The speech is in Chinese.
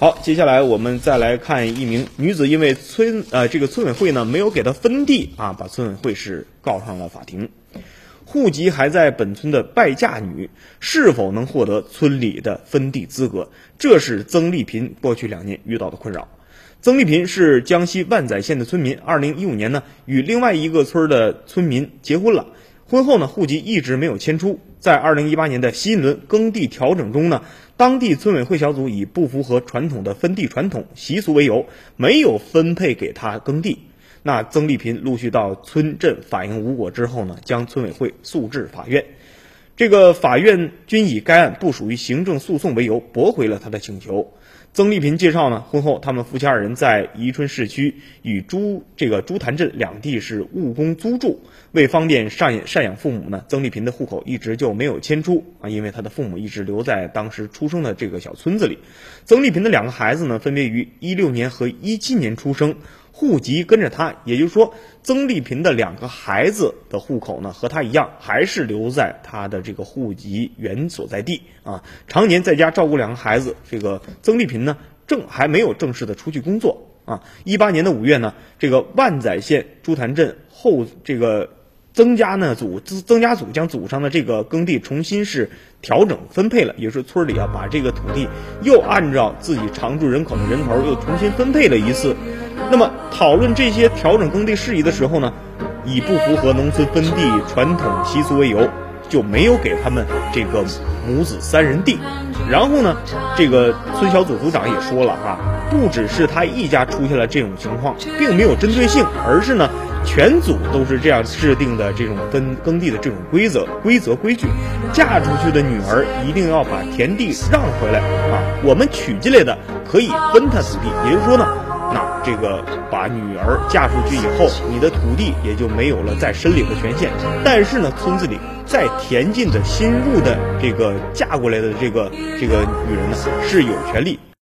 好，接下来我们再来看一名女子，因为村呃这个村委会呢没有给她分地啊，把村委会是告上了法庭。户籍还在本村的败嫁女是否能获得村里的分地资格？这是曾丽萍过去两年遇到的困扰。曾丽萍是江西万载县的村民，二零一五年呢与另外一个村的村民结婚了。婚后呢，户籍一直没有迁出。在二零一八年的新一轮耕地调整中呢，当地村委会小组以不符合传统的分地传统习俗为由，没有分配给他耕地。那曾丽萍陆续到村镇反映无果之后呢，将村委会诉至法院。这个法院均以该案不属于行政诉讼为由，驳回了他的请求。曾丽萍介绍呢，婚后他们夫妻二人在宜春市区与朱这个朱潭镇两地是务工租住。为方便赡养赡养父母呢，曾丽萍的户口一直就没有迁出啊，因为她的父母一直留在当时出生的这个小村子里。曾丽萍的两个孩子呢，分别于一六年和一七年出生，户籍跟着他，也就是说，曾丽萍的两个孩子的户口呢，和他一样，还是留在他的这个户籍原所在地啊，常年在家照顾两个孩子。这个曾丽萍呢，正还没有正式的出去工作啊。一八年的五月呢，这个万载县朱潭镇后这个。曾家呢组增增加组将祖上的这个耕地重新是调整分配了，也是村里啊把这个土地又按照自己常住人口的人头又重新分配了一次。那么讨论这些调整耕地事宜的时候呢，以不符合农村分地传统习俗为由，就没有给他们这个母子三人地。然后呢，这个村小组组长也说了啊，不只是他一家出现了这种情况，并没有针对性，而是呢。全组都是这样制定的，这种分耕地的这种规则、规则、规矩。嫁出去的女儿一定要把田地让回来啊！我们娶进来的可以分她土地，也就是说呢，这个把女儿嫁出去以后，你的土地也就没有了再申领的权限。但是呢，村子里再田进的新入的这个嫁过来的这个这个女人呢，是有权利。